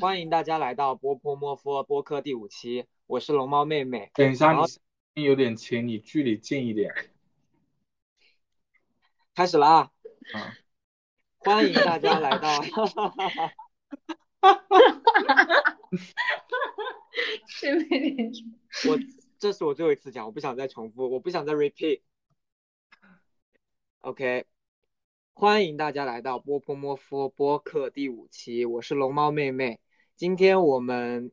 欢迎大家来到波波莫夫播客第五期，我是龙猫妹妹。等一下，你声音有点轻，你距离近一点。开始了啊！啊，欢迎大家来到，哈哈哈哈哈，哈哈哈哈哈，是不是？我这是我最后一次讲，我不想再重复，我不想再 repeat。OK，欢迎大家来到波波莫夫播客第五期，我是龙猫妹妹。今天我们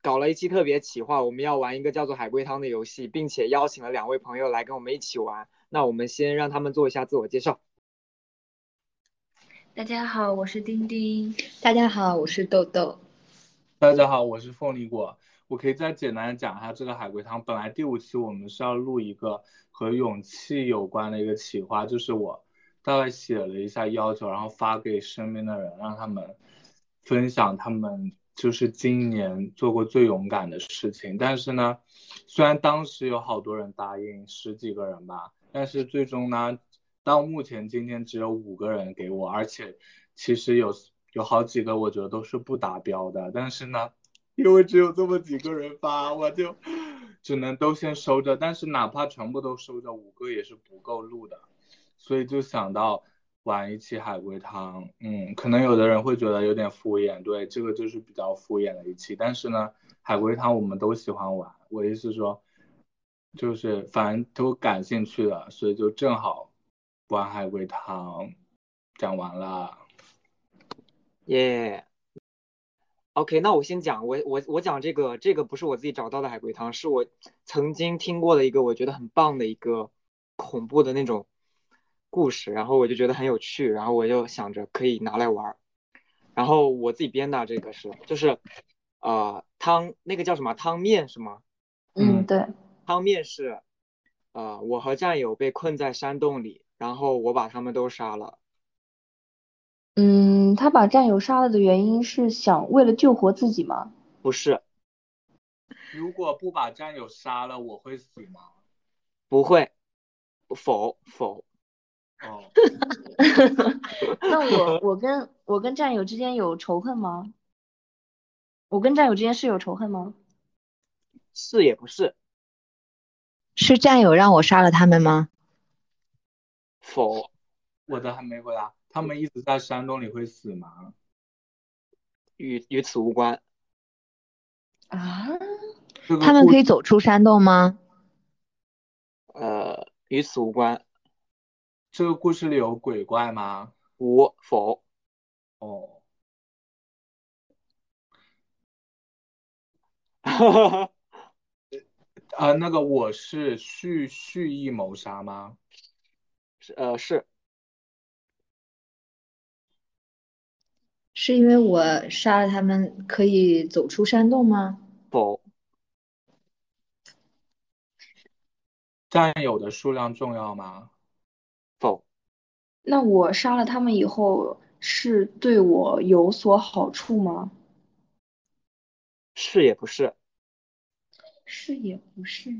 搞了一期特别企划，我们要玩一个叫做海龟汤的游戏，并且邀请了两位朋友来跟我们一起玩。那我们先让他们做一下自我介绍。大家好，我是丁丁。大家好，我是豆豆。大家好，我是凤梨果。我可以再简单讲一下这个海龟汤。本来第五期我们是要录一个和勇气有关的一个企划，就是我大概写了一下要求，然后发给身边的人，让他们分享他们就是今年做过最勇敢的事情。但是呢，虽然当时有好多人答应，十几个人吧，但是最终呢，到目前今天只有五个人给我，而且其实有有好几个我觉得都是不达标的，但是呢。因为只有这么几个人发，我就只能都先收着。但是哪怕全部都收着，五个也是不够录的，所以就想到玩一期海龟汤。嗯，可能有的人会觉得有点敷衍，对，这个就是比较敷衍的一期。但是呢，海龟汤我们都喜欢玩，我意思说，就是反正都感兴趣的，所以就正好玩海龟汤。讲完了，耶。OK，那我先讲，我我我讲这个，这个不是我自己找到的海龟汤，是我曾经听过的一个我觉得很棒的一个恐怖的那种故事，然后我就觉得很有趣，然后我就想着可以拿来玩儿，然后我自己编的这个是，就是呃汤那个叫什么汤面是吗？嗯，对，汤面是呃我和战友被困在山洞里，然后我把他们都杀了。嗯，他把战友杀了的原因是想为了救活自己吗？不是。如果不把战友杀了，我会死吗？不会。否否。哦。那我我跟我跟战友之间有仇恨吗？我跟战友之间是有仇恨吗？是也不是。是战友让我杀了他们吗？否。我的还没回答。他们一直在山洞里会死吗？与与此无关。啊？他们可以走出山洞吗？呃，与此无关。这个故事里有鬼怪吗？无否。哦。哈哈哈。啊，那个我是蓄蓄意谋杀吗？是呃是。是因为我杀了他们，可以走出山洞吗？否。占有的数量重要吗？否。那我杀了他们以后，是对我有所好处吗？是也不是。是也不是。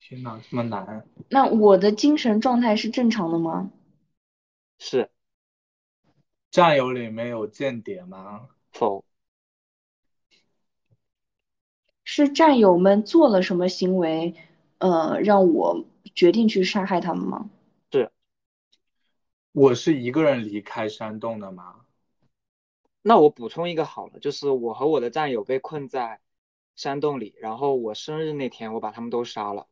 天哪，这么难。那我的精神状态是正常的吗？是，战友里面有间谍吗？否。是战友们做了什么行为，呃，让我决定去杀害他们吗？是。我是一个人离开山洞的吗？那我补充一个好了，就是我和我的战友被困在山洞里，然后我生日那天我把他们都杀了。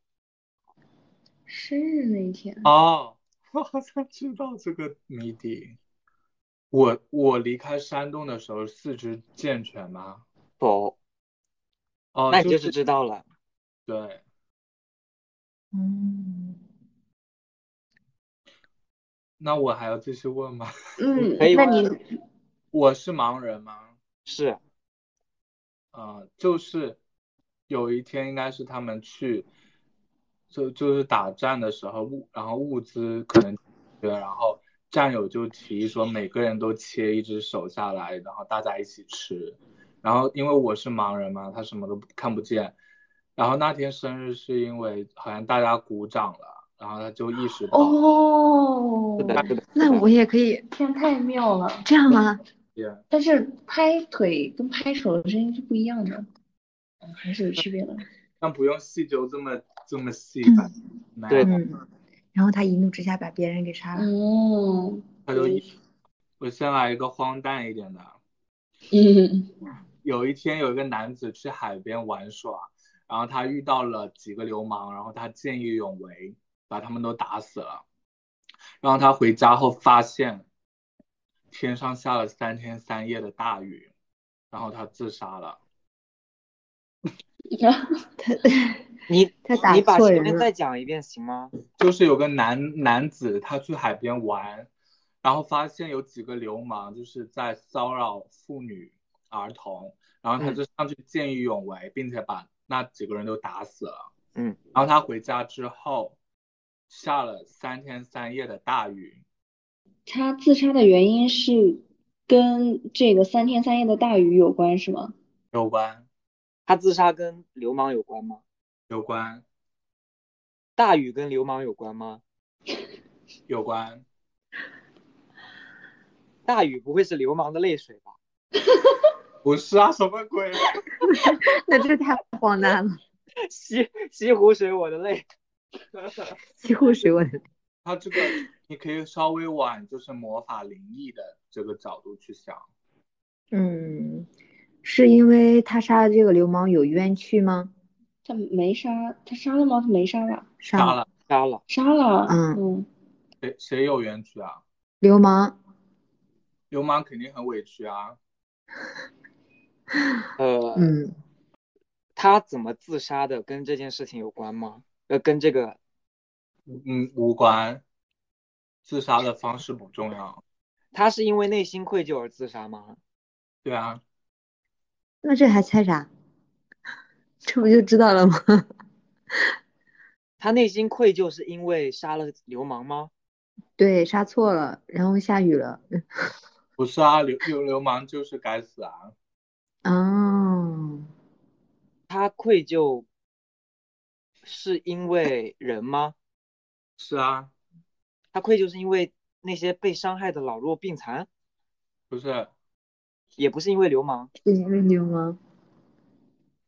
生日那天。哦。我好像知道这个谜底。我我离开山洞的时候四肢健全吗？否。哦，那你就是知道了。对。嗯。那我还要继续问吗？嗯，可以。那你我是盲人吗？是。嗯，就是有一天应该是他们去。就就是打战的时候物，然后物资可能缺，然后战友就提议说每个人都切一只手下来，然后大家一起吃。然后因为我是盲人嘛，他什么都看不见。然后那天生日是因为好像大家鼓掌了，然后他就意识到，哦，那我也可以天太妙了。这样吗？对但是拍腿跟拍手的声音是不一样的，嗯还是有区别的。但不用细究这么这么细嗯吧？那对然后他一怒之下把别人给杀了。哦，他就一我先来一个荒诞一点的。嗯有一天，有一个男子去海边玩耍，然后他遇到了几个流氓，然后他见义勇为，把他们都打死了。然后他回家后发现天上下了三天三夜的大雨，然后他自杀了。他 你他打你把前面。再讲一遍行吗？就是有个男男子，他去海边玩，然后发现有几个流氓就是在骚扰妇女、儿童，然后他嗯就上去见义勇为，并且把那几个人都打死了。嗯，然后他回家之后，下了三天三夜的大雨，他自杀的原因是跟这个三天三夜的大雨有关，是吗？有关他自杀跟流氓有关吗？有关大雨跟流氓有关吗？有关，大雨不会是流氓的泪水吧？不是啊，什么鬼？那这太荒诞了，西西湖水我的泪。西湖水我的。他这个你可以稍微往就是魔法灵异的这个角度去想。嗯，是因为他杀的这个流氓有冤屈吗？他没杀，他杀了吗？他没杀吧？杀杀了杀了，杀了。嗯嗯，谁谁有冤屈啊？流氓。流氓肯定很委屈啊。呃，嗯，他怎么自杀的跟这件事情有关吗？呃，跟这个嗯，无关。自杀的方式不重要。他是因为内心愧疚而自杀吗？对啊，那这还猜啥？这不就知道了吗？他内心愧疚是因为杀了流氓吗？对，杀错了，然后下雨了。不是啊，流流流氓就是该死啊。哦，他愧疚是因为人吗？是啊，他愧疚是因为那些被伤害的老弱病残，不是，也不是因为流氓。是因为流氓。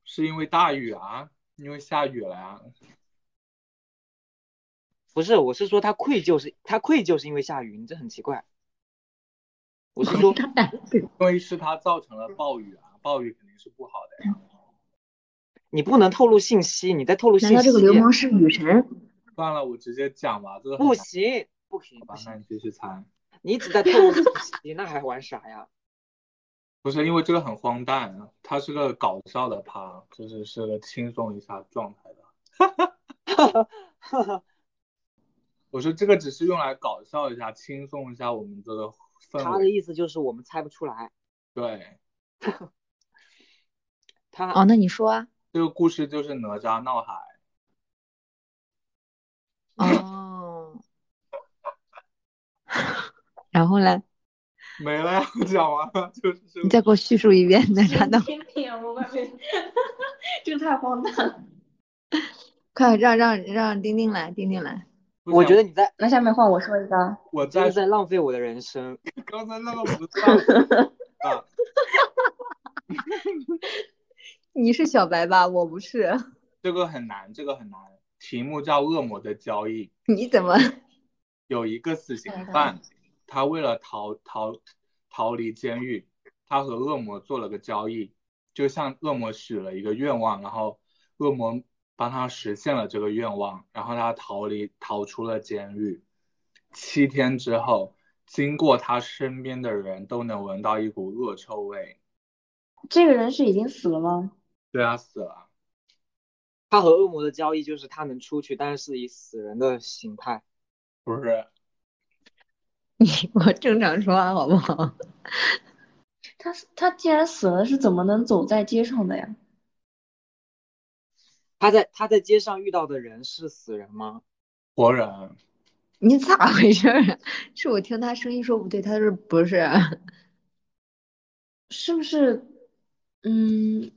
是因为大雨啊，因为下雨了呀。不是，我是说他愧疚是他愧疚是因为下雨，你这很奇怪。我是说，因为是他造成了暴雨啊，暴雨肯定是不好的呀。你不能透露信息，你在透露信息。难道这个流氓是雨神？算了，我直接讲吧，这个不行，不行，那你继续猜。你一直在透露信息，那还玩啥呀？不是因为这个很荒诞，啊它是个搞笑的趴，就是是个轻松一下状态的。哈哈哈我说这个只是用来搞笑一下，轻松一下我们这个氛他的。意思就是我们猜不出来。对，他哦，那你说啊。这个故事就是哪吒闹海。哦。然后嘞，没了呀，我讲完了，就是这个。你再给我叙述一遍哪吒闹。天天我外面，这个太荒诞了。快让让让丁丁来，丁丁来。我觉得你在那下面换我说一个。我在在浪费我的人生。刚才那个不算啊，你是小白吧？我不是。这个很难，这个很难。题目叫《恶魔的交易》。你怎么？有一个死刑犯，他为了逃逃逃离监狱，他和恶魔做了个交易，就向恶魔许了一个愿望，然后恶魔帮他实现了这个愿望，然后他逃离逃出了监狱。七天之后，经过他身边的人都能闻到一股恶臭味。这个人是已经死了吗？对啊，死了。他和恶魔的交易就是他能出去，但是以死人的形态。不是，你我正常说话好不好？他他既然死了，是怎么能走在街上的呀？他在他在街上遇到的人是死人吗？活人。你咋回事儿啊？是我听他声音说不对，他说不是。是不是？嗯，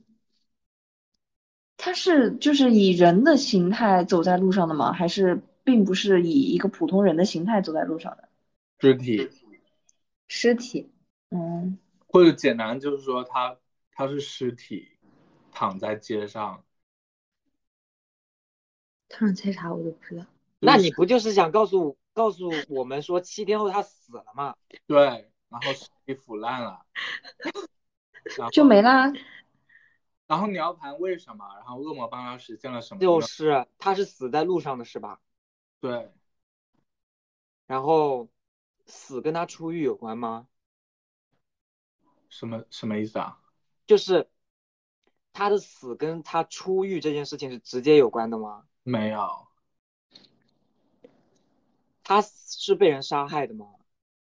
他是就是以人的形态走在路上的吗？还是并不是以一个普通人的形态走在路上的？尸体，尸体，嗯，或者简单就是说他他是尸体，躺在街上。他让猜啥我都不知道。那你不就是想告诉告诉我们说七天后他死了吗？对，然后尸体腐烂了，就没啦。然后你要盘为什么，然后恶魔帮他实现了什么？就是他是死在路上的是吧？对，然后死跟他出狱有关吗？什么什么意思啊？就是他的死跟他出狱这件事情是直接有关的吗？没有，他是被人杀害的吗？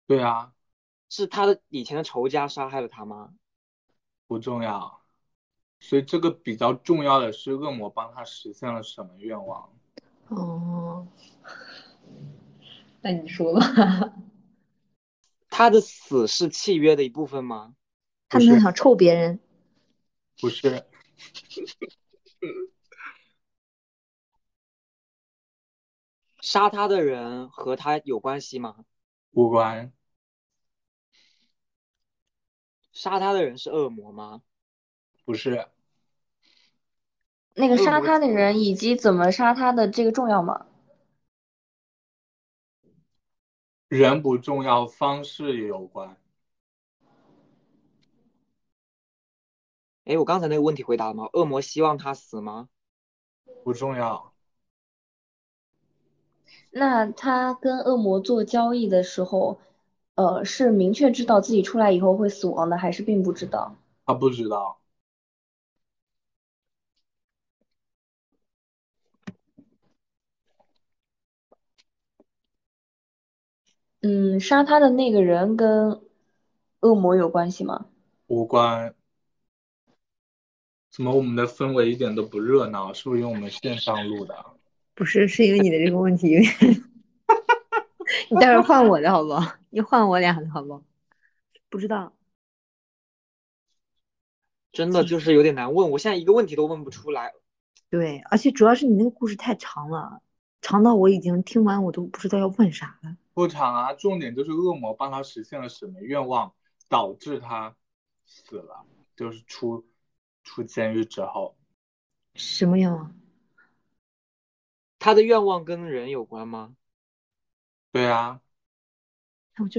对啊，是他的以前的仇家杀害了他吗？不重要。所以这个比较重要的是恶魔帮他实现了什么愿望？哦，那你说吧。他的死是契约的一部分吗？他们想臭别人，不是，杀他的人和他有关系吗？无关，杀他的人是恶魔吗？不是，那个杀他的人以及怎么杀他的这个重要吗？人不重要，方式也有关。哎，我刚才那个问题回答了吗？恶魔希望他死吗？不重要，那他跟恶魔做交易的时候，呃，是明确知道自己出来以后会死亡的，还是并不知道？他不知道，嗯，杀他的那个人跟恶魔有关系吗？无关。怎么我们的氛围一点都不热闹？是不是因为我们线上录的？不是，是因为你的这个问题有点，你待会儿换我的好不好？你换我俩的好不好？不知道，真的就是有点难问，我现在一个问题都问不出来。对，而且主要是你那个故事太长了，长到我已经听完我都不知道要问啥了。不长啊，重点就是恶魔帮他实现了什么愿望，导致他死了，就是出出监狱之后，什么愿望？他的愿望跟人有关吗？对啊，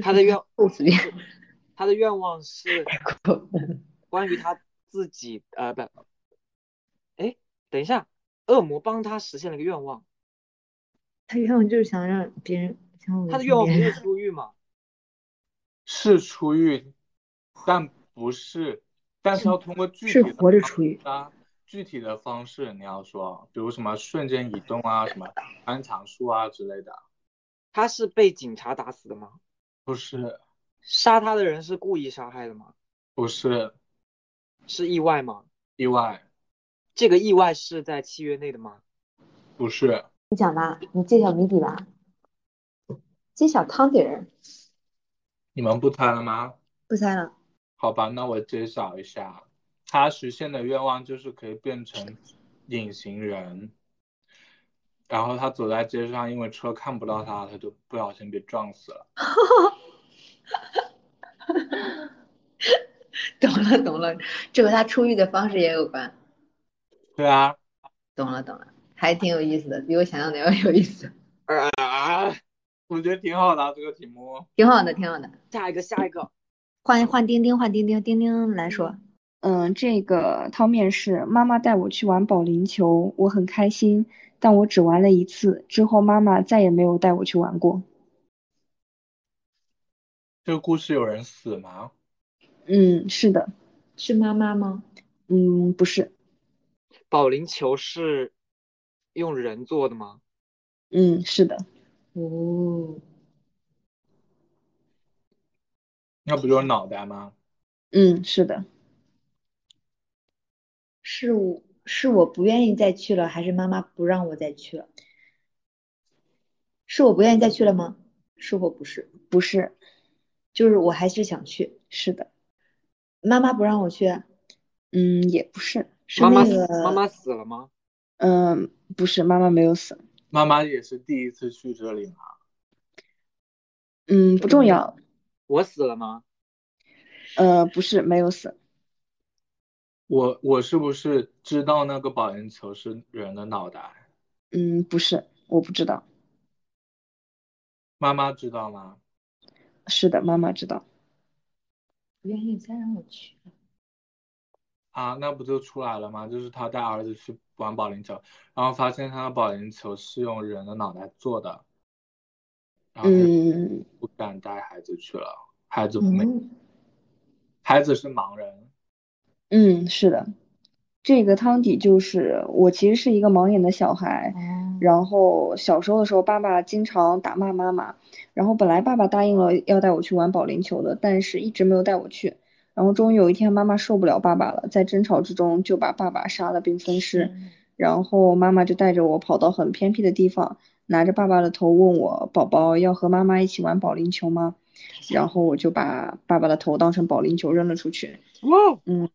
他的愿够随便，他的愿望是关于他自己，呃，不，哎，等一下，恶魔帮他实现了个愿望，他愿望就是想让别人他的心愿望不是。出狱吗？是出狱，但不是，但是要通过具是体的方活着出狱啊，具体的方式你要说，比如什么瞬间移动啊，什么翻墙术啊之类的，他是被警察打死的吗？不是，杀他的人是故意杀害的吗？不是是意外吗？意外，这个意外是在契约内的吗？不是，你讲吧，你揭晓谜底吧，揭晓汤底儿。你们不猜了吗？不猜了，好吧，那我揭晓一下，他实现的愿望就是可以变成隐形人，然后他走在街上，因为车看不到他，他就不小心被撞死了。懂了懂了，这和他出狱的方式也有关。对啊，懂了懂了，还挺有意思的，比我想象的要有意思，啊，我觉得挺好的啊这个题目。挺好的挺好的。下一个，下一个，换换丁丁换丁丁，丁丁来说，嗯，这个汤面是妈妈带我去玩保龄球，我很开心，但我只玩了一次，之后妈妈再也没有带我去玩过。这个故事有人死吗？嗯，是的，是妈妈吗？嗯，不是，保龄球是用人做的吗？嗯，是的，哦，那不就是脑袋吗？嗯，是的，是我是我不愿意再去了，还是妈妈不让我再去了？是我不愿意再去了吗？是或不是？不是，就是我还是想去，是的，妈妈不让我去，嗯，也不是，是妈妈死那个妈妈死了吗？嗯，不是，妈妈没有死，妈妈也是第一次去这里吗？嗯，不重要。我死了吗？呃，不是，没有死。我我是不是知道那个保龄球是人的脑袋？嗯，不是，我不知道。妈妈知道吗？是的，妈妈知道。不愿意再让我去了。啊，那不就出来了吗？就是他带儿子去玩保龄球，然后发现他的保龄球是用人的脑袋做的，然后不敢带孩子去了。孩子没，嗯，孩子是盲人。嗯，是的。这个汤底就是我其实是一个盲眼的小孩，哦，然后小时候的时候，爸爸经常打骂妈妈，然后本来爸爸答应了要带我去玩保龄球的，但是一直没有带我去。然后终于有一天，妈妈受不了爸爸了，在争吵之中就把爸爸杀了并分尸。然后妈妈就带着我跑到很偏僻的地方，拿着爸爸的头问我：“宝宝要和妈妈一起玩保龄球吗？”然后我就把爸爸的头当成保龄球扔了出去。哇，嗯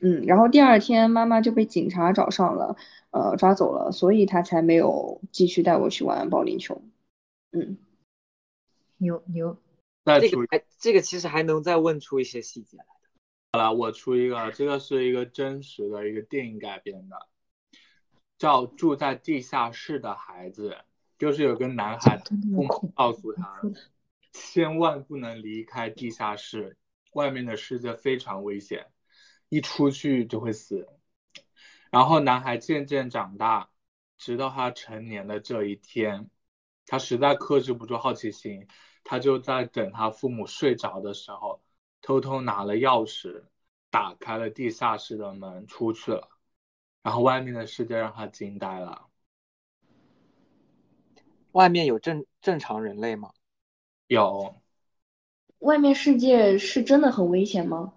嗯，然后第二天妈妈就被警察找上了，呃，抓走了，所以他才没有继续带我去玩保龄球。嗯，牛牛，这再出个还这个其实还能再问出一些细节来。的。好了，我出一个，这个是一个真实的一个电影改编的，叫《住在地下室的孩子》，就是有个男孩，都那父母告诉他千万不能离开地下室，外面的世界非常危险，一出去就会死。然后男孩渐渐长大，直到他成年的这一天，他实在克制不住好奇心，他就在等他父母睡着的时候，偷偷拿了钥匙，打开了地下室的门，出去了。然后外面的世界让他惊呆了。外面有正正常人类吗？有，外面世界是真的很危险吗？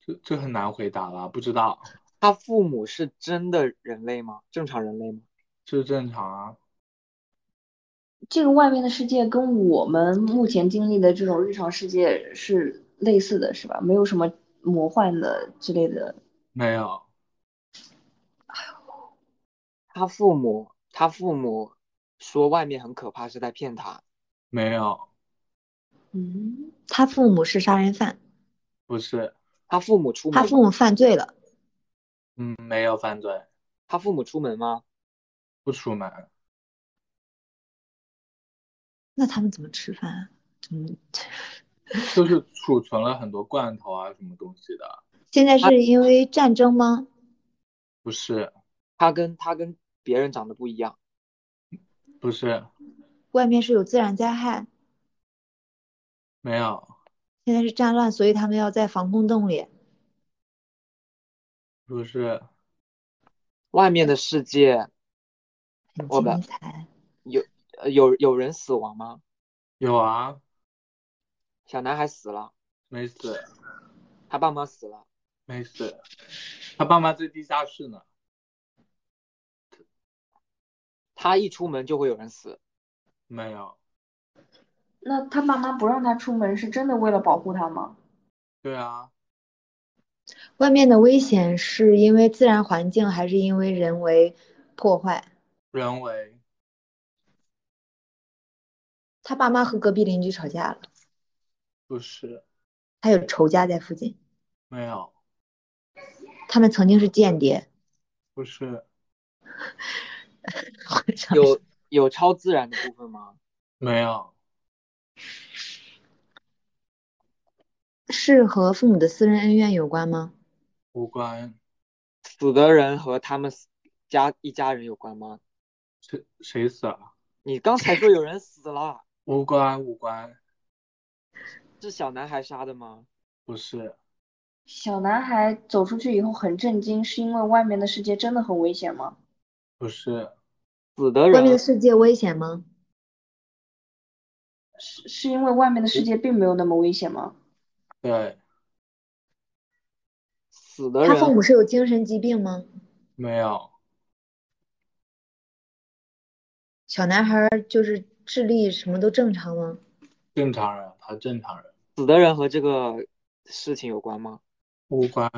这这很难回答了，不知道，他父母是真的人类吗？正常人类吗？是正常啊。这个外面的世界跟我们目前经历的这种日常世界是类似的，是吧？没有什么魔幻的之类的。没有，他父母，他父母说外面很可怕，是在骗他。没有，嗯，他父母是杀人犯，不是，他父母出门，他父母犯罪了，嗯，没有犯罪，他父母出门吗？不出门，那他们怎么吃饭啊？怎么？就是储存了很多罐头啊，什么东西的，现在是因为战争吗？不是，他跟他跟别人长得不一样。不是，外面是有自然灾害，没有，现在是战乱，所以他们要在防空洞里。不是，外面的世界很精彩，有呃有有人死亡吗？有啊，小男孩死了，没死，他爸妈死了，没死，他爸妈在地下室呢，他一出门就会有人死。没有，那他爸妈不让他出门，是真的为了保护他吗？对啊，外面的危险是因为自然环境还是因为人为破坏？人为，他爸妈和隔壁邻居吵架了，不是，他有仇家在附近，没有，他们曾经是间谍。不是，有有超自然的部分吗？没有，是和父母的私人恩怨有关吗？无关，死的人和他们家一家人有关吗？谁谁死了？你刚才说有人死了，无关，无关，是小男孩杀的吗？不是，小男孩走出去以后很震惊，是因为外面的世界真的很危险吗？不是，死的人外面的世界危险吗？是是因为外面的世界并没有那么危险吗？对，死的人他父母是有精神疾病吗？没有，小男孩儿就是智力什么都正常吗？正常人，他正常人，死的人和这个事情有关吗？无关，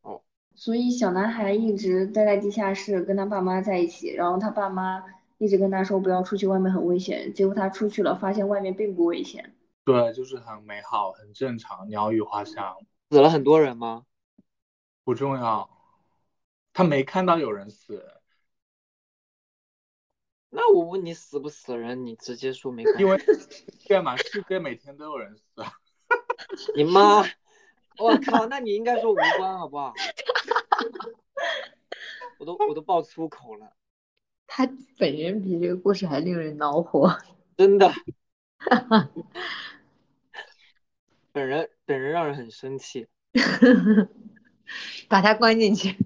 哦所以小男孩一直待在地下室跟他爸妈在一起，然后他爸妈一直跟他说不要出去，外面很危险。结果他出去了，发现外面并不危险。对，就是很美好，很正常，鸟语花香，死了很多人吗？不重要。他没看到有人死，那我问你死不死人，你直接说没看。因为对嘛，世界每天都有人死。你妈！我靠，那你应该说无关好不好？我都我都爆粗口了，他本人比这个故事还令人恼火。真的。本人本人让人很生气。把他关进去。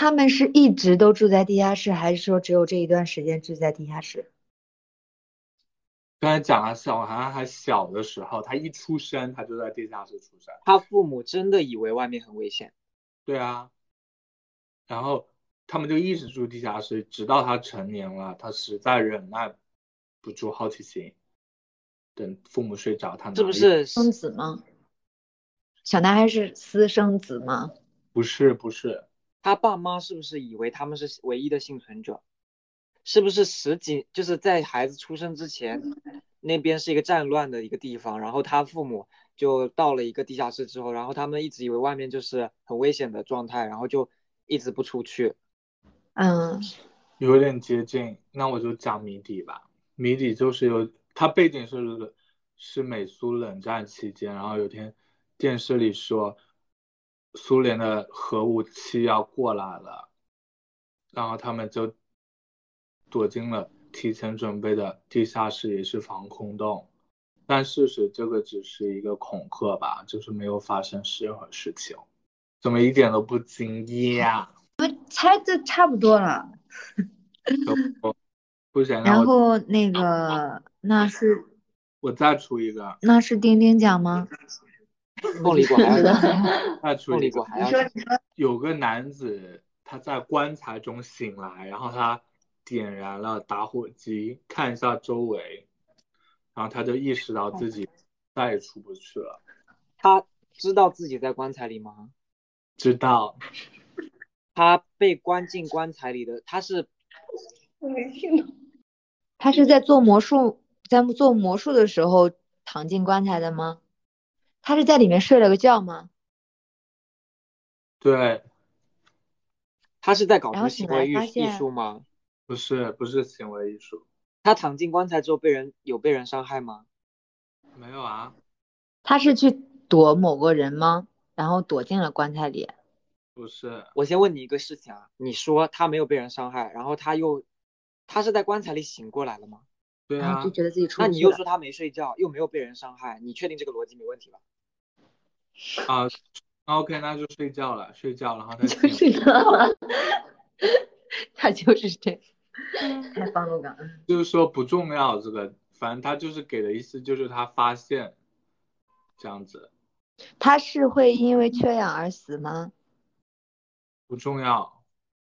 他们是一直都住在地下室，还是说只有这一段时间住在地下室？刚才讲了，小孩还小的时候，他一出生他就在地下室出生。他父母真的以为外面很危险。对啊。然后他们就一直住地下室，直到他成年了，他实在忍耐不住好奇心，等父母睡着，他这不是生子吗？小男孩是私生子吗？不是，不是。他爸妈是不是以为他们是唯一的幸存者？是不是十几就是在孩子出生之前，那边是一个战乱的一个地方，然后他父母就到了一个地下室之后，然后他们一直以为外面就是很危险的状态，然后就一直不出去。嗯，有点接近。那我就讲谜底吧。谜底就是有，它背景是是美苏冷战期间，然后有天电视里说。苏联的核武器要过来了，然后他们就躲进了提前准备的地下室，也是防空洞。但事实这个只是一个恐吓吧，就是没有发生任何事情。怎么一点都不惊讶？我猜的差不多了。不行。然后那个那是我再出一个。那是丁丁奖吗？凤梨果还要凤梨果还要有个男子他在棺材中醒来，然后他点燃了打火机，看一下周围，然后他就意识到自己再也出不去了。他知道自己在棺材里吗？知道。他被关进棺材里的，他是我没听懂。他是在做魔术，在做魔术的时候躺进棺材的吗？他是在里面睡了个觉吗？对。他是在搞什么行为艺术吗？不是，不是行为艺术。他躺进棺材之后被人有被人伤害吗？没有啊。他是去躲某个人吗？然后躲进了棺材里？不是。我先问你一个事情啊，你说他没有被人伤害，然后他又他是在棺材里醒过来了吗？对啊。就觉得自己出。那你又说他没睡觉，又没有被人伤害，你确定这个逻辑没问题吧？啊，OK，那就睡觉了，睡觉，然后他就睡了，他就是这，太棒了，感恩。就是说不重要，这个反正他就是给的意思，就是他发现这样子。他是会因为缺氧而死吗？不重要，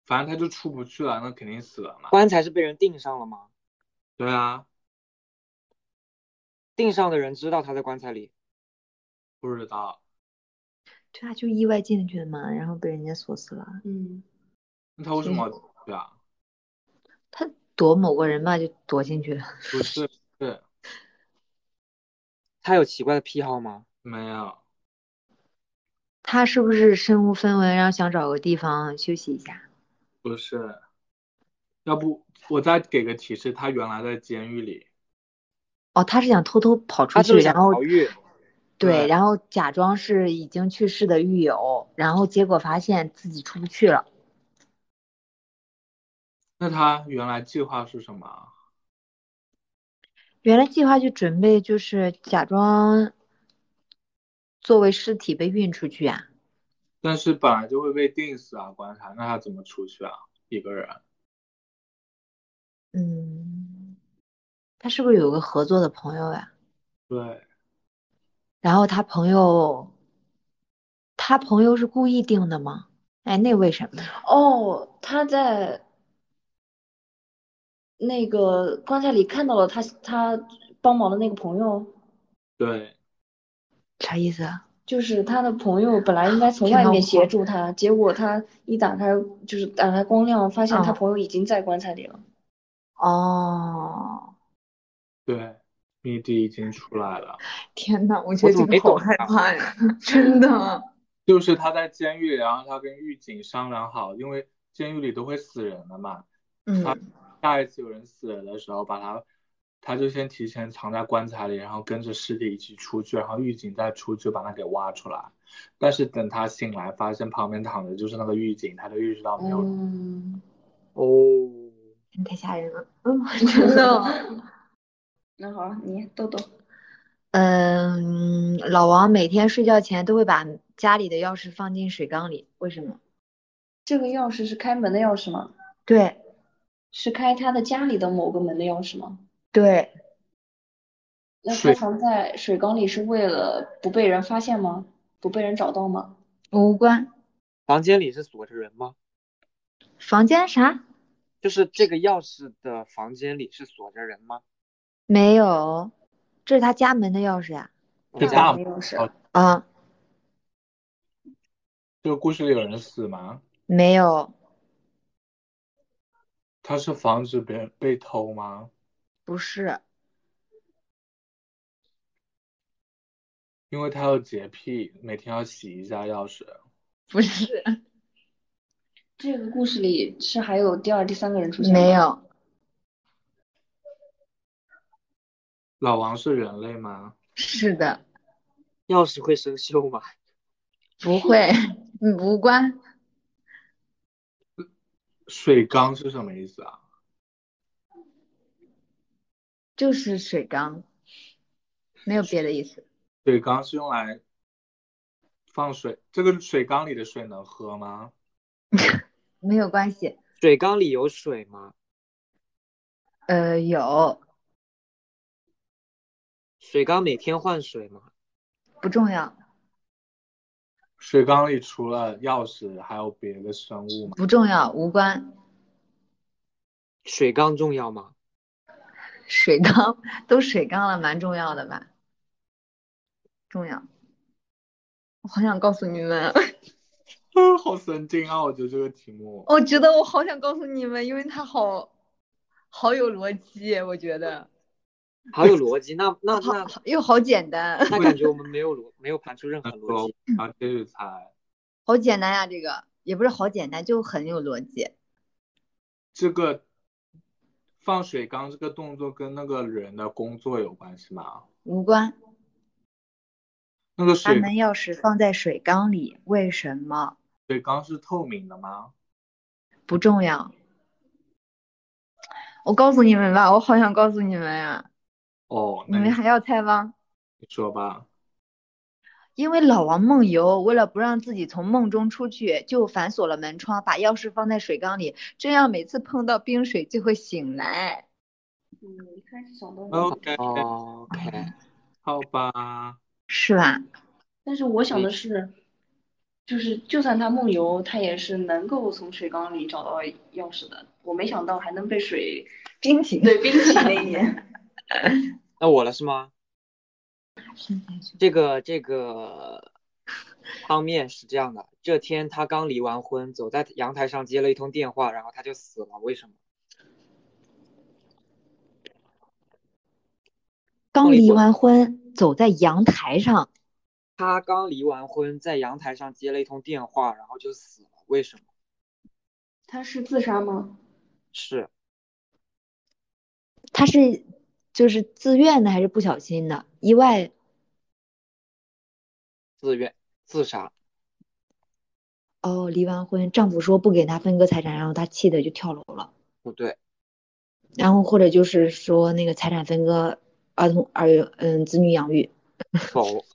反正他就出不去了，那肯定死了嘛。棺材是被人钉上了吗？对啊。钉上的人知道他在棺材里？不知道。对啊，就意外进去的嘛，然后被人家锁死了。嗯，那他为什么对啊？他躲某个人嘛，就躲进去了。不是，对。他有奇怪的癖好吗？没有。他是不是身无分文，然后想找个地方休息一下？不是。要不我再给个提示，他原来在监狱里。哦，他是想偷偷跑出去，然后。对，然后假装是已经去世的狱友，然后结果发现自己出不去了。那他原来计划是什么？原来计划就准备就是假装作为尸体被运出去啊。但是本来就会被定死啊，观察，那他怎么出去啊？一个人？嗯，他是不是有个合作的朋友呀？对。然后他朋友，他朋友是故意定的吗？哎，那为什么？哦，他在那个棺材里看到了他他帮忙的那个朋友。对。啥意思啊？就是他的朋友本来应该从外面协助他，结果他一打开就是打开光亮，发现他朋友已经在棺材里了。哦，对，谜底已经出来了，天呐，我觉得这个好害怕呀，真的。就是他在监狱里，然后他跟狱警商量好，因为监狱里都会死人的嘛，嗯，下一次有人死了的时候，把他，他就先提前藏在棺材里，然后跟着尸体一起出去，然后狱警再出去把他给挖出来。但是等他醒来，发现旁边躺的就是那个狱警，他就意识到没有。嗯，哦，太吓人了，嗯，真的。那好，你豆豆，嗯，老王每天睡觉前都会把家里的钥匙放进水缸里，为什么？这个钥匙是开门的钥匙吗？对是开他的家里的某个门的钥匙吗？对，那他藏在水缸里是为了不被人发现吗？不被人找到吗？无关。房间里是锁着人吗？房间啥？就是这个钥匙的房间里是锁着人吗？没有，这是他家门的钥匙呀。是大大门钥匙哦啊，这个故事里有人死吗？没有，他是防止别人被偷吗？不是，因为他有洁癖，每天要洗一下钥匙。不是，这个故事里是还有第二、第三个人出现吗？没有，老王是人类吗？是的，钥匙会生锈吗？不会，嗯，无关。水缸是什么意思啊？就是水缸，没有别的意思。水缸是用来放水，这个水缸里的水能喝吗？没有关系。水缸里有水吗？呃，有，水缸每天换水吗？不重要，水缸里除了钥匙还有别的生物吗？不重要，无关。水缸重要吗？水缸都水缸了，蛮重要的吧？重要。我好想告诉你们，啊，好神经啊！我觉得这个题目，我觉得我好想告诉你们，因为它好好有逻辑，我觉得 好有逻辑，那那好那又好简单，那感觉我们没有逻没有盘出任何逻辑。啊，接着猜，好简单呀、这个也不是好简单，就很有逻辑。这个放水缸这个动作跟那个人的工作有关系吗？无关。那个水门钥匙放在水缸里，为什么？水缸是透明的吗？不重要。我告诉你们吧，我好想告诉你们呀、哦，那你你们还要猜吗？你说吧。因为老王梦游，为了不让自己从梦中出去，就反锁了门窗，把钥匙放在水缸里，这样每次碰到冰水就会醒来。嗯，一开始想到 OK，哦 OK，好吧。是吧？但是我想的是，就是就算他梦游，他也是能够从水缸里找到钥匙的。我没想到还能被水冰醒对冰醒那一年。那我了是吗？这个这个汤面是这样的，这天他刚离完婚，走在阳台上接了一通电话，然后他就死了。为什么？刚离完婚，走在阳台上，他刚离完婚，在阳台上接了一通电话，然后就死了。为什么？他是自杀吗？是他是就是自愿的还是不小心的？意外自愿自杀。哦，离完婚，丈夫说不给他分割财产，然后他气的就跳楼了。不对，然后或者就是说那个财产分割，儿童儿嗯子女养育。否，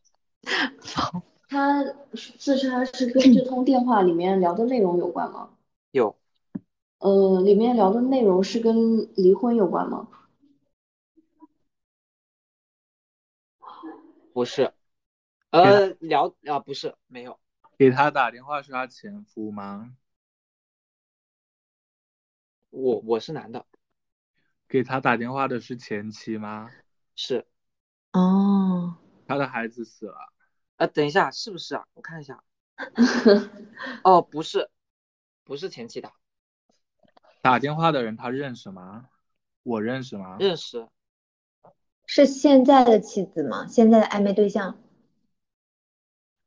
他自杀是跟这通电话里面聊的内容有关吗？有呃，里面聊的内容是跟离婚有关吗？不是？呃，聊啊不是没有，给他打电话是他前夫吗？我我是男的，给他打电话的是前妻吗？是哦，他的孩子死了，呃，等一下，是不是啊？我看一下。哦，不是，不是前妻打，打电话的人他认识吗？我认识吗？认识，是现在的妻子吗？现在的暧昧对象？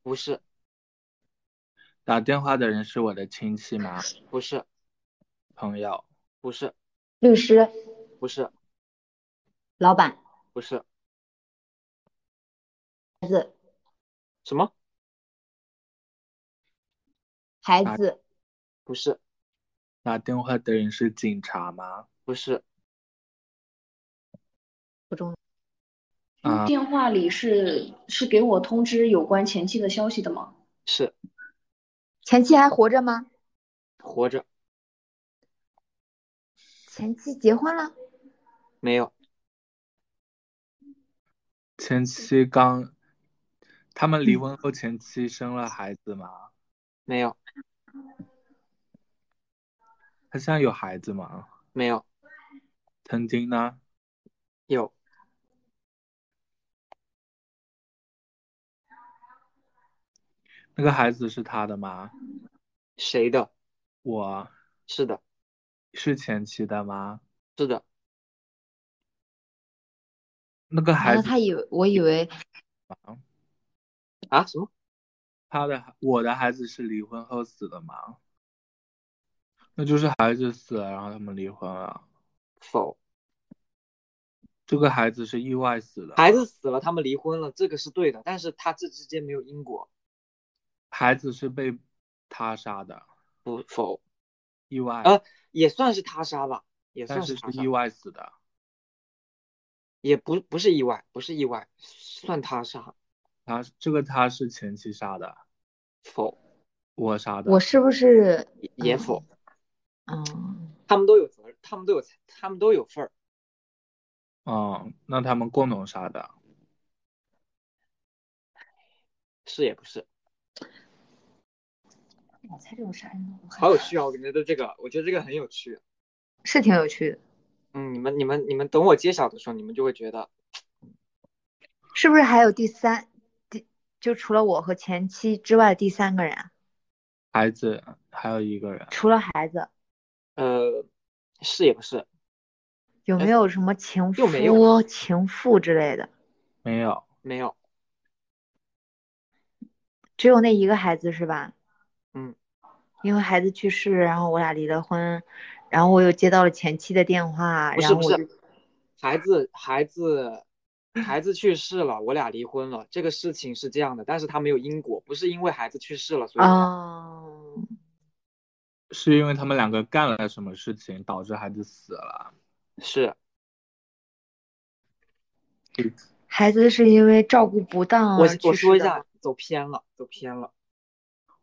不是，打电话的人是我的亲戚吗？不是，朋友？不是，律师？不是，老板？不是，孩子？什么？孩子？不是，打电话的人是警察吗？不是，不重电话里是是给我通知有关前妻的消息的吗？是前妻还活着吗？活着，前妻结婚了？没有，前妻刚，他们离婚后，前妻生了孩子吗？没有，他现在有孩子吗？没有，曾经呢？有，那个孩子是他的吗？谁的？我是的，是前妻的吗？是的，那个孩啊，子他以为我以为啊？什么？他的我的孩子是离婚后死的吗？那就是孩子死了，然后他们离婚了。否，这个孩子是意外死的，孩子死了，他们离婚了，这个是对的，但是他这之间没有因果，孩子是被他杀的，不否，意外，呃，也算是他杀吧，也算是是意，外死的。也不不是意外，不是意外，算他杀，他这个他是前妻杀的，否，我杀的。我是不是也也否，嗯，他们都有责任，他们都有，他们都有份儿，嗯，那他们共同杀的。是也不是，我猜这种杀人的我害怕好有趣啊！我感觉得这个，我觉得这个很有趣。是挺有趣的，嗯，你们你们你们等我揭晓的时候，你们就会觉得是不是还有第三第就除了我和前妻之外的第三个人啊？孩子还有一个人，除了孩子，呃，是也不是，有没有什么情又没有夫、情妇之类的？没有，没有，只有那一个孩子是吧？嗯，因为孩子去世，然后我俩离了婚，然后我又接到了前妻的电话，不是不然后我就，孩子孩子孩子去世了，我俩离婚了，这个事情是这样的，但是他没有因果，不是因为孩子去世了，所以哦，是因为他们两个干了什么事情导致孩子死了。是孩子是因为照顾不当我去我说一下走偏了，走偏了，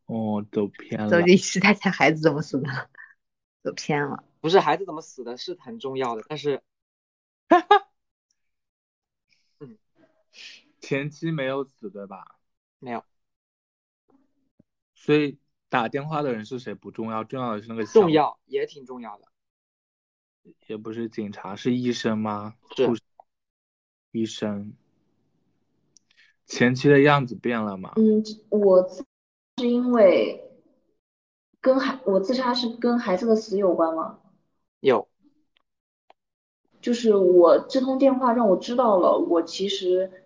哦，走偏了走了。进时代才孩子怎么死的？走偏了。不是孩子怎么死的是很重要的，但是哈 哈，嗯前妻没有死，对吧？没有所以打电话的人是谁不重要，重要的是那个重，要也挺重要的，也不是警察，是医生吗？是医生。前妻的样子变了吗？嗯，我自是因为跟孩我自杀是跟孩子的死有关吗？有就是我这通电话让我知道了，我其实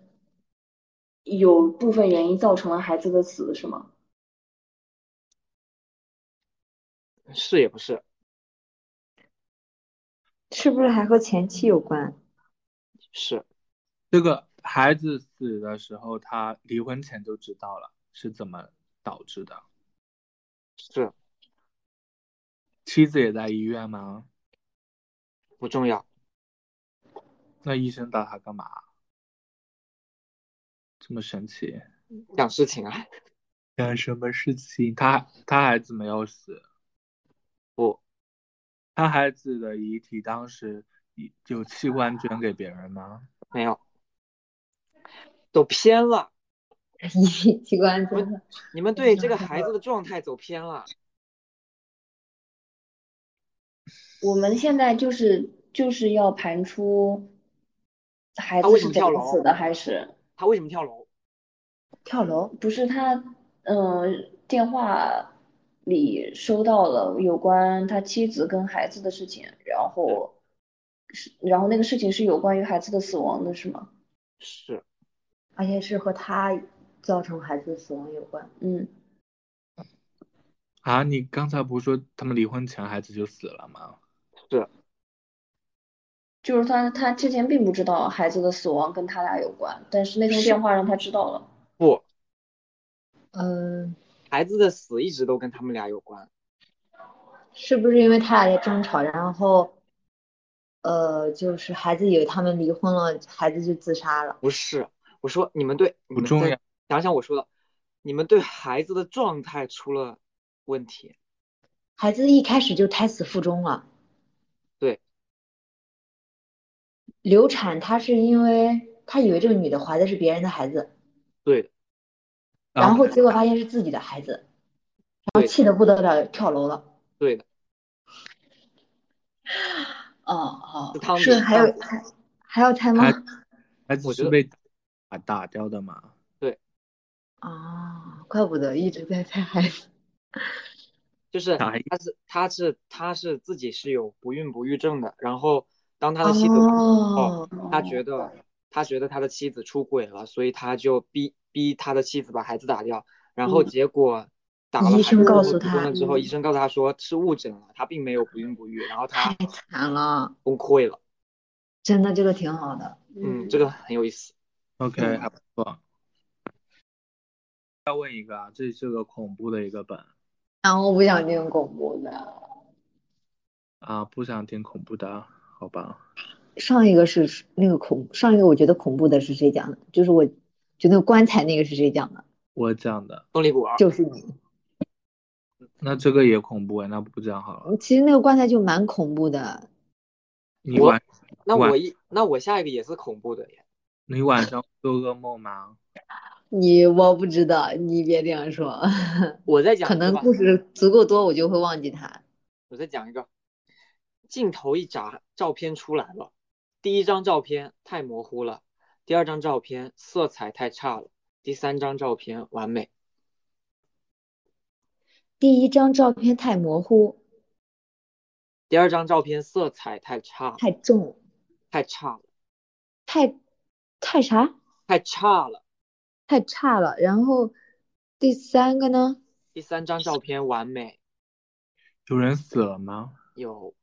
有部分原因造成了孩子的死，是吗？是也不是，是不是还和前妻有关？是这个孩子死的时候，他离婚前就知道了，是怎么导致的？是妻子也在医院吗？不重要，那医生找他干嘛？这么神奇？讲事情啊，讲什么事情？他他孩子没有死，不他孩子的遗体当时有器官捐给别人吗？没有，走偏了，遗体器官捐的。你们对这个孩子的状态走偏了，我们现在就是就是要盘出孩子是怎么跳楼么死的，还是他为什么跳楼？跳楼？不是他，嗯、电话里收到了有关他妻子跟孩子的事情，然后是，然后那个事情是有关于孩子的死亡的，是吗？是，而且是和他造成孩子死亡有关。嗯，啊，你刚才不是说他们离婚前孩子就死了吗？是，就是他他之前并不知道孩子的死亡跟他俩有关，但是那通电话让他知道了。不，嗯，孩子的死一直都跟他们俩有关。是不是因为他俩在争吵，然后，呃，就是孩子以为他们离婚了，孩子就自杀了？不是，我说你们对，你们再不重要。想想我说的，你们对孩子的状态出了问题。孩子一开始就胎死腹中了。对，流产他是因为他以为这个女的怀的是别人的孩子，对的，然后结果发现是自己的孩子，然后气得不得了，跳楼了。对的，哦哦是，还有还还要猜吗？孩孩子我觉得是被打打掉的嘛。对？啊，怪不得一直在猜孩子。就是他是他是他是自己是有不孕不育症的，然后当他的妻子怀孕后，哦，他觉得他觉得他的妻子出轨了，所以他就逼逼他的妻子把孩子打掉，然后嗯结果打了孩医生告诉他了之后，嗯医生告诉他说是误诊了，他并没有不孕不育，然后他太惨了，崩溃了。真的这个挺好的。嗯，这个很有意思。OK，嗯还不错。再问一个啊，这是个恐怖的一个本然后我不想听恐怖的。啊，不想听恐怖的，好吧？上一个是那个恐，上一个我觉得恐怖的是谁讲的？就是我，就那个棺材那个是谁讲的？我讲的，动力股，就是你。那这个也恐怖哎，那不讲好了。其实那个棺材就蛮恐怖的。我那我一那我下一个也是恐怖的耶。你晚上做噩梦吗？你我不知道，你别这样说。我在讲可一个吧能故事足够多，我就会忘记它。我再讲一个，镜头一眨，照片出来了。第一张照片太模糊了，第二张照片色彩太差了，第三张照片完美。第一张照片太模糊，第二张照片色彩太差，太重，太差了，太太啥？太差了。太差了。然后第三个呢？第三张照片完美，有人死了吗？有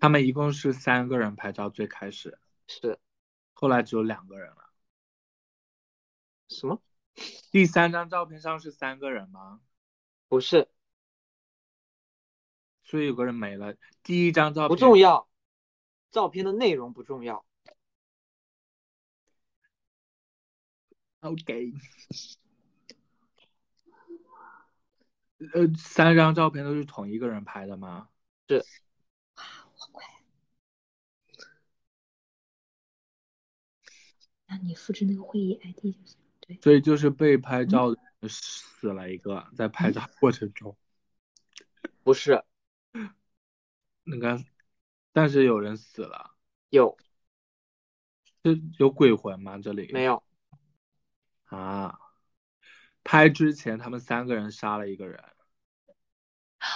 他们一共是三个人拍照，最开始，是后来只有两个人了。什么？第三张照片上是三个人吗？不是，所以有个人没了。第一张照片不重要，照片的内容不重要。OK。呃，三张照片都是同一个人拍的吗？是。那你复制那个会议 ID 就行。对，所以就是被拍照的人死了一个，在拍照过程中，不是，那个，但是有人死了，有这有鬼魂吗？这里没有？啊？拍之前他们三个人杀了一个人，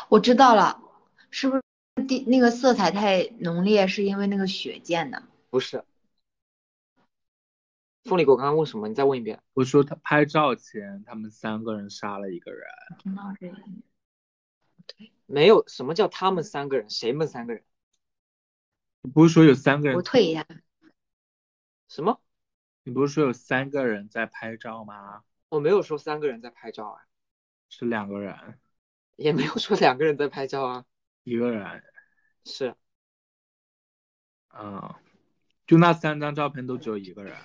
我知道了，是不是第那个色彩太浓烈，是因为那个血溅的？不是。凤梨果刚刚问什么？你再问一遍。我说他拍照前他们三个人杀了一个人，听到这个，没有。什么叫他们三个人？谁们三个人？不是说有三个人我？退一下。什么？你不是说有三个人在拍照吗？我没有说三个人在拍照啊，是两个人，也没有说两个人在拍照啊。一个人，是嗯，就那三张照片都只有一个人。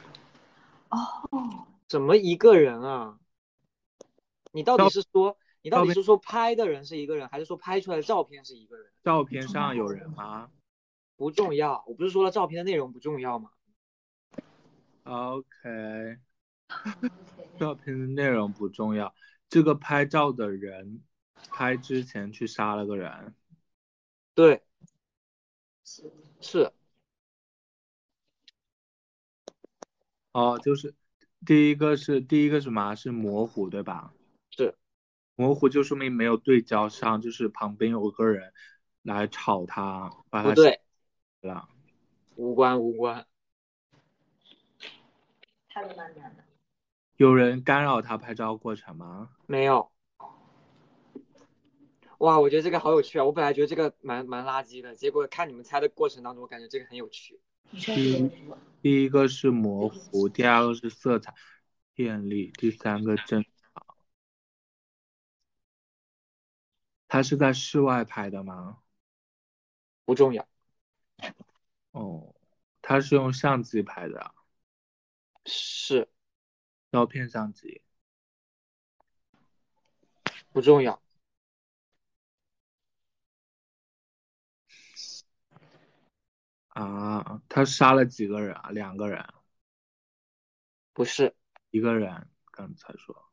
哦，怎么一个人啊？你到底是说你到底是说拍的人是一个人，还是说拍出来的照片是一个人？照片上有人吗不重要，我不是说了照片的内容不重要吗？？OK，照片的内容不重要，这个拍照的人拍之前去杀了个人，对，是哦，就是第一个是第一个什么是模糊对吧？是模糊就说明没有对焦上，就是旁边有个人来吵他，把他不对？了。无关无关，他们蛮难的。有人干扰他拍照过程吗？没有。哇，我觉得这个好有趣啊！我本来觉得这个蛮蛮垃圾的，结果看你们猜的过程当中，我感觉这个很有趣。第一个是模糊，第二个是色彩艳丽，第三个正常。他是在室外拍的吗？不重要，哦，他是用相机拍的，是照片相机。不重要，啊，他杀了几个人啊？两个人，不是一个人。刚才说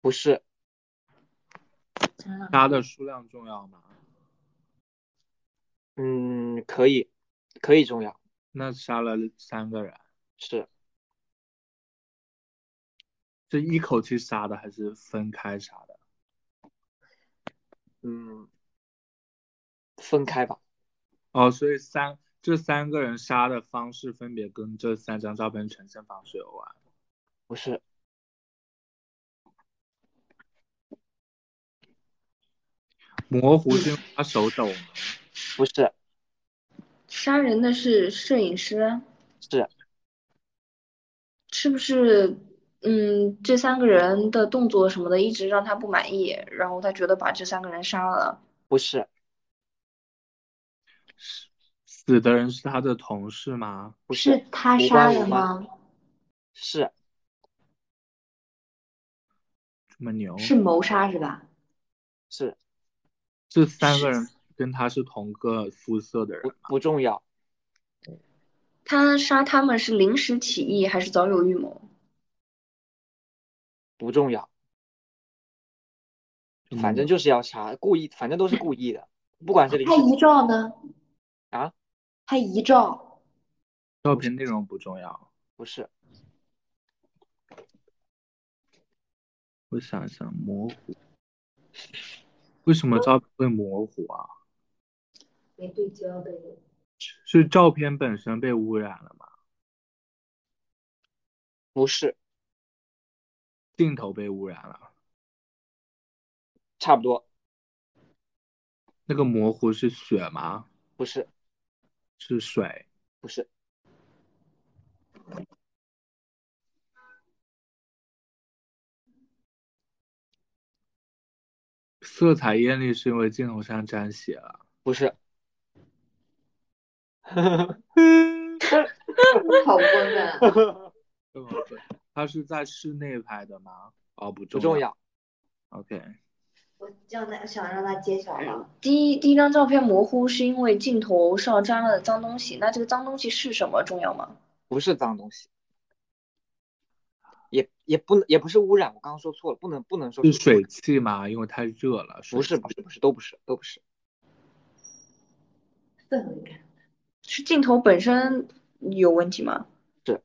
不是杀的数量重要吗？嗯，可以可以重要，那杀了三个人，是是一口气杀的还是分开杀的？嗯分开吧，哦，所以三这三个人杀的方式分别跟这三张照片呈现方式有关。不是模糊是他手抖吗？不是杀人的是摄影师，是是不是？嗯，这三个人的动作什么的一直让他不满意，然后他觉得把这三个人杀了。不是死的人是他的同事吗？不是他杀的吗？是这么牛？是谋杀是吧？是这三个人跟他是同个肤色的人不？不重要，他杀他们是临时起意还是早有预谋？不重要，反正就是要杀，故意，反正都是故意的，不管是临拍遗照呢？啊，拍遗照，照片内容不重要。不是我想想，模糊，为什么照片会模糊啊？没对焦的。是照片本身被污染了吗？不是，镜头被污染了？差不多那个模糊是血吗？不是是水？不是色彩艳丽是因为镜头上沾血了？不是，好过分啊！对吧？对，他是在室内拍的吗？哦，不重不重要，OK，我叫他想让他揭晓了。第一第一张照片模糊是因为镜头上沾了脏东西，那这个脏东西是什么重要吗？不是脏东西，也也不能也不是污染，我刚刚说错了，不能不能说是水汽嘛？因为太热了。不是不是不是都不是都不是，氛围感。是镜头本身有问题吗？对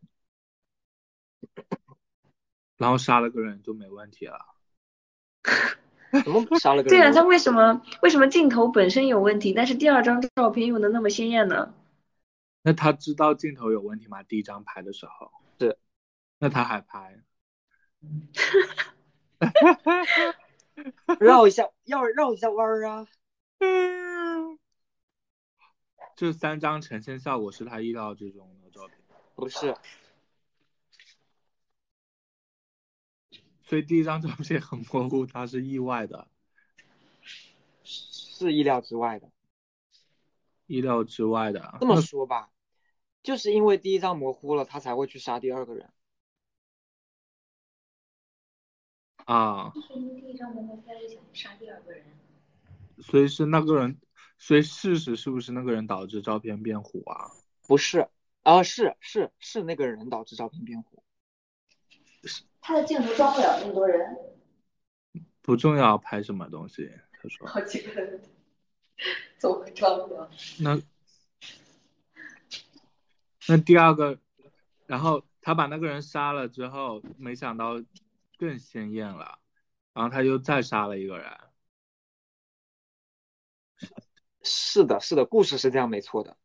然后杀了个人就没问题了。怎么 杀了个对啊，他为什么为什么镜头本身有问题，但是第二张照片用的那么鲜艳呢？那他知道镜头有问题吗？第一张拍的时候是，那他还拍？绕一下，要绕一下弯儿啊！这三张呈现效果是他意料之中的照片，不是，所以第一张照片很模糊，他是意外的，是意料之外的。意料之外的。这么说吧，就是因为第一张模糊了，他才会去杀第二个人。啊，就是因为第一张模糊，想杀第二个人。所以是那个人，所以事实是不是那个人导致照片变糊啊？不是，啊，是是是那个人导致照片变糊。他的镜头装不了那么多人。不重要，拍什么东西？他说。好几个人，怎么装不了？那那第二个，然后他把那个人杀了之后，没想到更鲜艳了，然后他又再杀了一个人。是的，是的，故事是这样，没错的。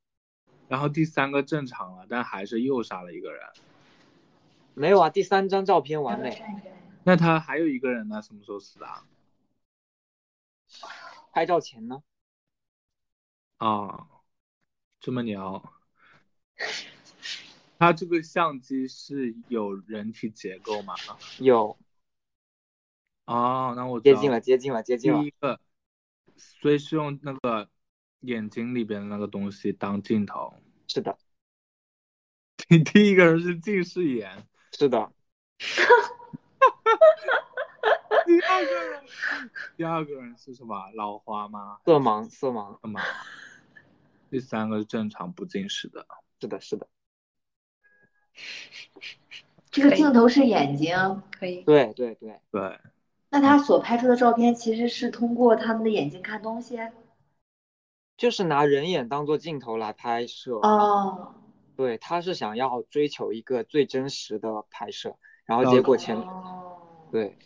然后第三个正常了，但还是又杀了一个人。没有啊，第三张照片完美，那他还有一个人呢？什么时候死的啊？拍照前呢？啊，这么牛。他这个相机是有人体结构吗？有，哦，那我接近了，接近了，接近了第。一个，所以是用那个眼睛里边的那个东西当镜头。是的，你第一个人是近视眼，是的，第二个人，第二个人是什么？老花吗？色盲，色盲，色盲？第三个是正常不近视的。是的，是的，这个镜头是眼睛，可以。对对对，对，那他所拍出的照片其实是通过他们的眼睛看东西。就是拿人眼当做镜头来拍摄。哦，对，他是想要追求一个最真实的拍摄，然后结果前，哦，对，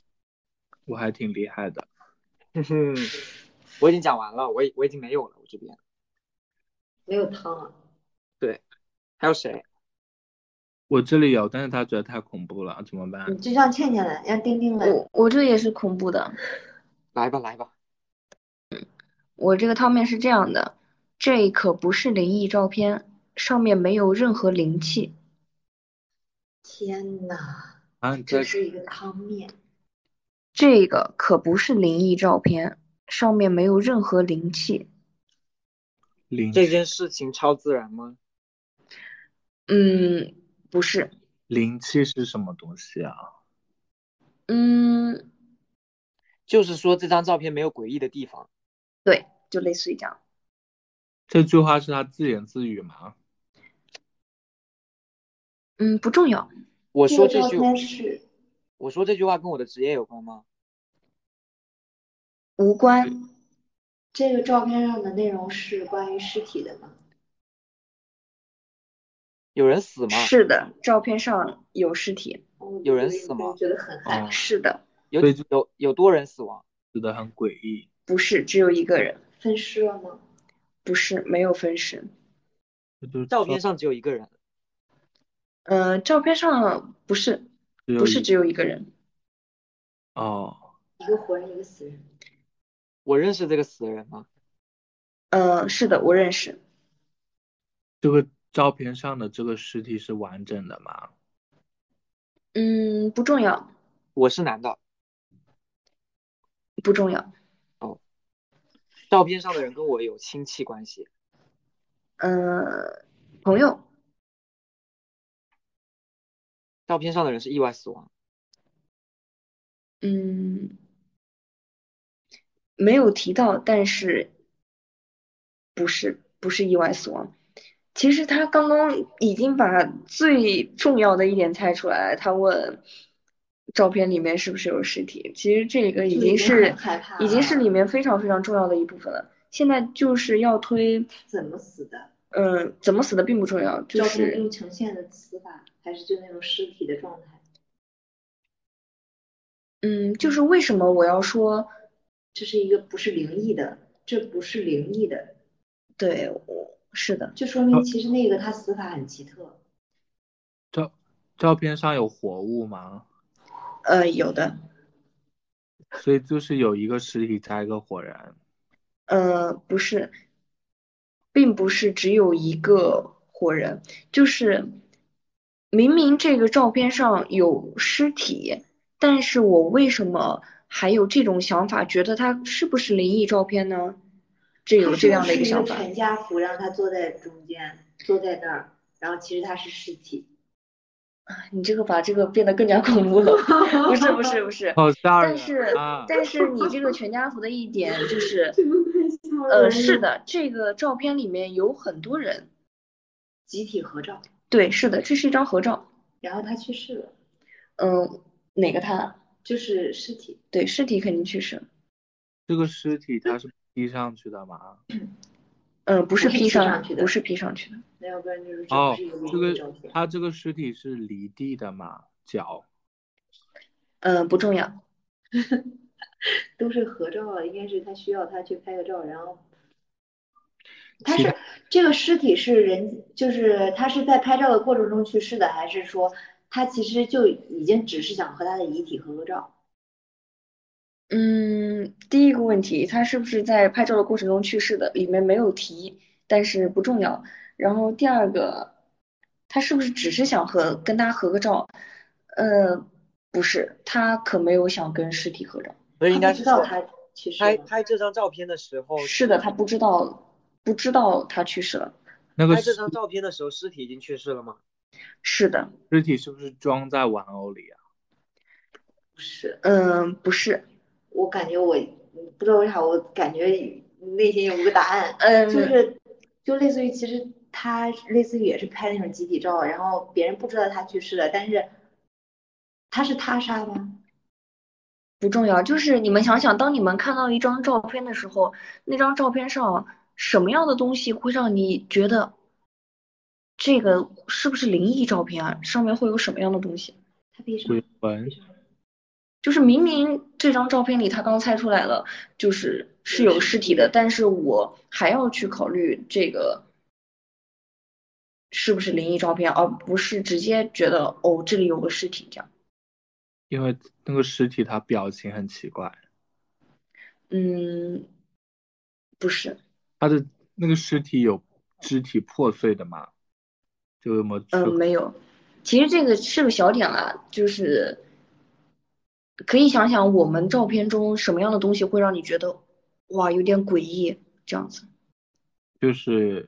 我还挺厉害的。哼哼，我已经讲完了，我已我已经没有了，我这边没有汤了。对还有谁？我这里有，但是他觉得太恐怖了，怎么办？你就让倩倩来，让丁丁来。我我这也是恐怖的，来吧来吧，我这个汤面是这样的，这可不是灵异照片，上面没有任何灵气。天哪，啊，你这是一个汤面。这个可不是灵异照片，上面没有任何灵气。灵这件事情超自然吗？嗯，不是，灵气是什么东西啊？嗯，就是说这张照片没有诡异的地方。对，就类似于这样。这句话是他自言自语吗？嗯，不重要。我说这句，我说这句话跟我的职业有关吗？无关。这个照片上的内容是关于尸体的吗？有人死吗？是的，照片上有尸体。哦有人死吗觉得很害怕。哦是的，有有有多人死亡？死的很诡异。不是，只有一个人。分尸了吗？不是，没有分尸。就是照片上只有一个人。嗯、照片上不是，不是只有一个人。哦，一个活人，一个死人。我认识这个死人吗？嗯、是的，我认识。这个照片上的这个尸体是完整的吗？嗯，不重要，我是男的。不重要。照片上的人跟我有亲戚关系。呃、朋友，照片上的人是意外死亡。嗯，没有提到，但是不是不是意外死亡。其实他刚刚已经把最重要的一点猜出来了。他问照片里面是不是有尸体，其实这个已经是很害怕已经是里面非常非常重要的一部分了。现在就是要推，怎么死的？嗯，怎么死的并不重要，就照片是中呈现的死法，还是就那种尸体的状态？嗯，就是为什么我要说，这是一个不是灵异的，这不是灵异的，对，我是的，就说明其实那个他死法很奇特。照照片上有活物吗？呃，有的，所以就是有一个尸体加一个火人。呃，不是，并不是只有一个火人，就是明明这个照片上有尸体，但是我为什么还有这种想法，觉得它是不是灵异照片呢？这有这样的一个想法。全家福让他坐在中间，坐在那儿，然后其实他是尸体。你这个把这个变得更加恐怖了，不是不是不是，好吓人但是啊！但是你这个全家福的一点 就是，呃，是的，这个照片里面有很多人，集体合照，对，是的，这是一张合照，然后他去世了，嗯，哪个他？就是尸体。对，尸体肯定去世了，这个尸体他是 披上去的吗？嗯，不是不是披上上去的不是 P 上去的，那要不然就是哦这。个他这个尸体是离地的嘛？脚嗯，不重要，都是合照，应该是他需要他去拍个照，然后他是这个尸体是人，就是他是在拍照的过程中去世的，还是说他其实就已经只是想和他的遗体合个照？嗯，第一个问题，他是不是在拍照的过程中去世的？里面没有提，但是不重要。然后第二个，他是不是只是想和跟他合个照？呃，不是，他可没有想跟尸体合照。所以应该知道他去世了。拍拍这张照片的时候，是的，他不知道，不知道他去世了。那个拍这张照片的时候，尸体已经去世了吗？是的，尸体是不是装在玩偶里啊？不是，嗯，不是，我感觉我不知道为啥，我感觉内心有个答案，嗯，就是就类似于其实他类似于也是拍那种集体照，然后别人不知道他去世了，但是他是他杀吗？不重要。就是你们想想，当你们看到一张照片的时候，那张照片上什么样的东西会让你觉得这个是不是灵异照片啊？上面会有什么样的东西？鬼魂就是明明这张照片里他刚猜出来了，就是是有尸体的，但是我还要去考虑这个是不是灵异照片，而不是直接觉得哦这里有个尸体这样。因为那个尸体他表情很奇怪，嗯，不是，他的那个尸体有肢体破碎的吗？就有没有嗯，没有。其实这个是个小点啦，就是可以想想我们照片中什么样的东西会让你觉得哇有点诡异这样子。就是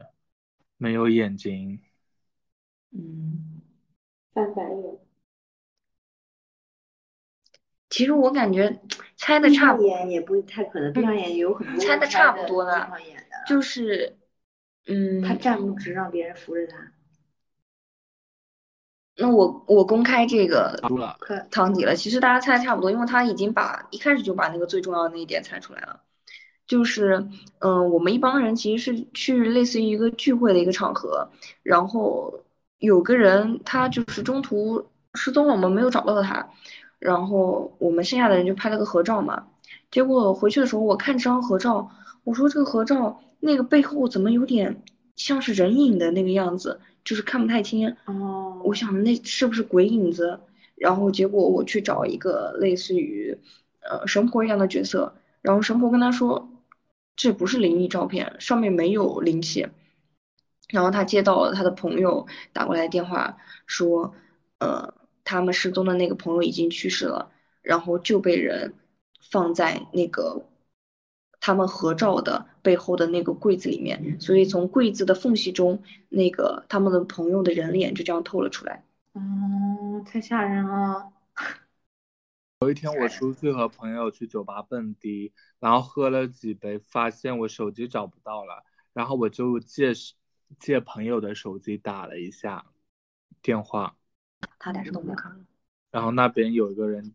没有眼睛，嗯，翻白眼，其实我感觉猜的差不，上眼也不太可能，闭上眼也有很多猜的差不多了就是嗯，他站不直，让别人扶着他，那我我公开这个汤底了。其实大家猜的差不多，因为他已经把一开始就把那个最重要的那一点猜出来了。就是，嗯、我们一帮人其实是去类似于一个聚会的一个场合，然后有个人他就是中途失踪了，我们没有找到他，然后我们剩下的人就拍了个合照嘛。结果回去的时候，我看这张合照，我说这个合照那个背后怎么有点像是人影的那个样子，就是看不太清。哦，我想那是不是鬼影子？然后结果我去找一个类似于呃神婆一样的角色，然后神婆跟他说这不是灵异照片，上面没有灵气。然后他接到了他的朋友打过来的电话，说呃他们失踪的那个朋友已经去世了，然后就被人放在那个他们合照的背后的那个柜子里面，所以从柜子的缝隙中，那个他们的朋友的人脸就这样透了出来。嗯，太吓人了，有一天我出去和朋友去酒吧蹦迪，然后喝了几杯，发现我手机找不到了，然后我就借借朋友的手机打了一下电话，他俩是都没看。然后那边有一个人，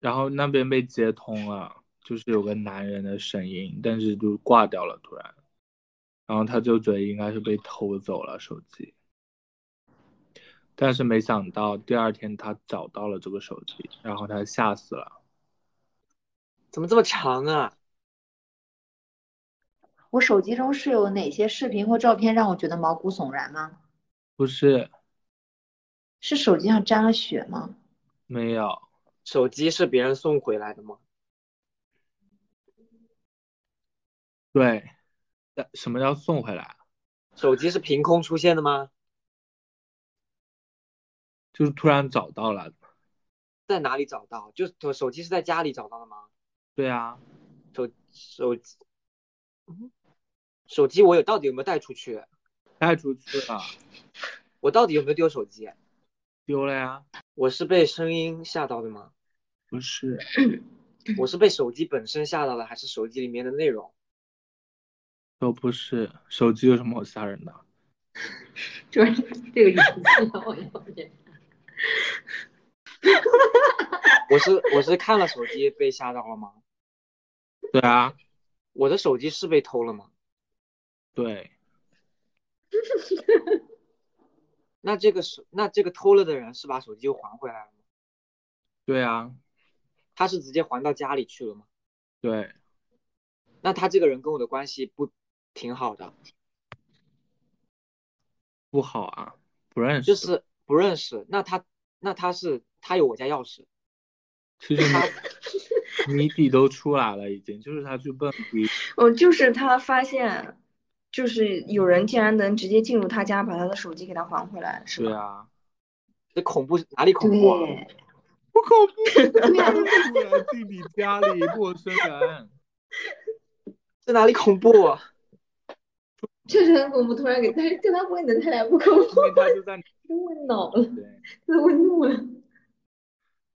然后那边被接通了，就是有个男人的声音，但是就挂掉了突然，然后他就觉得应该是被偷走了手机，但是没想到第二天他找到了这个手机，然后他吓死了。怎么这么长啊？我手机中是有哪些视频或照片让我觉得毛骨悚然吗？不是，是手机上沾了血吗？没有，手机是别人送回来的吗？对，呃什么叫送回来？手机是凭空出现的吗？就是突然找到了。在哪里找到？就手机是在家里找到的吗？对啊，手手机，嗯，手机我有到底有没有带出去？带出去了，我到底有没有丢手机？丢了呀？我是被声音吓到的吗？不是，我是被手机本身吓到了，还是手机里面的内容？都不是。手机有什么好吓人的？就是 这个语气我有点。我 是我是看了手机被吓到了吗？对啊，我的手机是被偷了吗？对，那这个是那这个偷了的人是把手机又还回来了吗？对啊，他是直接还到家里去了吗？对，那他这个人跟我的关系不挺好的？不好啊，不认识。就是不认识。那他那他是他有我家钥匙，其实谜谜底都出来了，已经就是他去蹦迪，哦，就是他发现，就是有人竟然能直接进入他家，把他的手机给他还回来，是吧？对啊，这恐怖哪里恐怖啊？不恐怖，突然进你家里，陌生人。这哪里恐怖啊？确实很恐怖，突然给他跟他问的，他俩不恐怖，因为他就在都问恼了，对，都问怒了。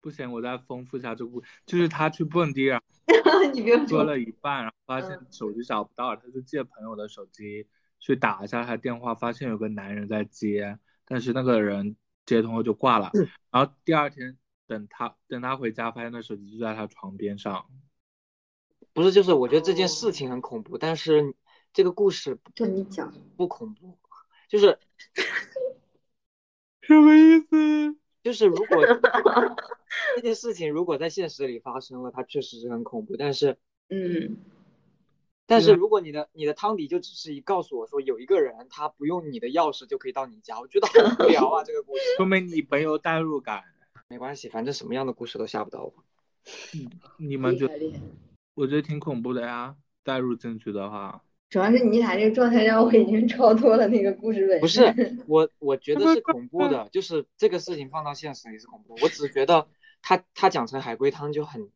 不行，我再丰富一下这个故，就是他去蹦迪，然 你别后喝说，了一半，然后发现手机找不到，他就借朋友的手机去打一下他电话，发现有个男人在接，但是那个人接通后就挂了，然后第二天等他等他回家，发现那手机就在他床边上，不是，就是我觉得这件事情很恐怖，但是这个故事就你讲，不恐怖，就是什么意思？就是如果 这件事情如果在现实里发生了，它确实是很恐怖，但是嗯，但是如果你的你的汤底就只是一告诉我说有一个人他不用你的钥匙就可以到你家，我觉得好无聊啊，这个故事。说明你没有代入感。没关系，反正什么样的故事都吓不到我。你们觉得？我觉得挺恐怖的呀，代入进去的话，主要是你俩这个状态让我已经超脱了那个故事本不。是我，我觉得是恐怖的，就是这个事情放到现实里是恐怖。我只觉得他他讲成海龟汤就很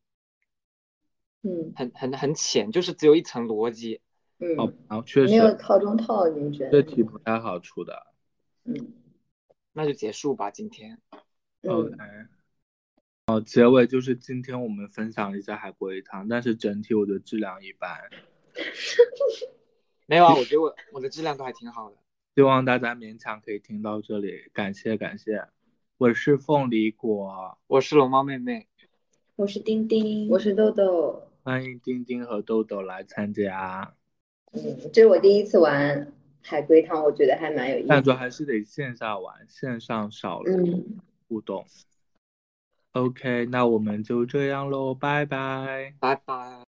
嗯很很很浅，就是只有一层逻辑。好嗯，吧，确没有套中套，你觉得？这题不太好出的。嗯那就结束吧，今天。OK，嗯，哦，结尾就是今天我们分享了一下海龟汤，但是整体我觉得质量一般，没有啊，我觉得我我的质量都还挺好的。希望大家勉强可以听到这里，感谢感谢。我是凤梨果，我是龙猫妹妹，我是丁丁，我是豆豆。欢迎丁丁和豆豆来参加，嗯，这是我第一次玩海龟汤，我觉得还蛮有意思。感觉还是得线下玩，线上少了嗯，互动。OK，那我们就这样喽，拜拜。拜拜。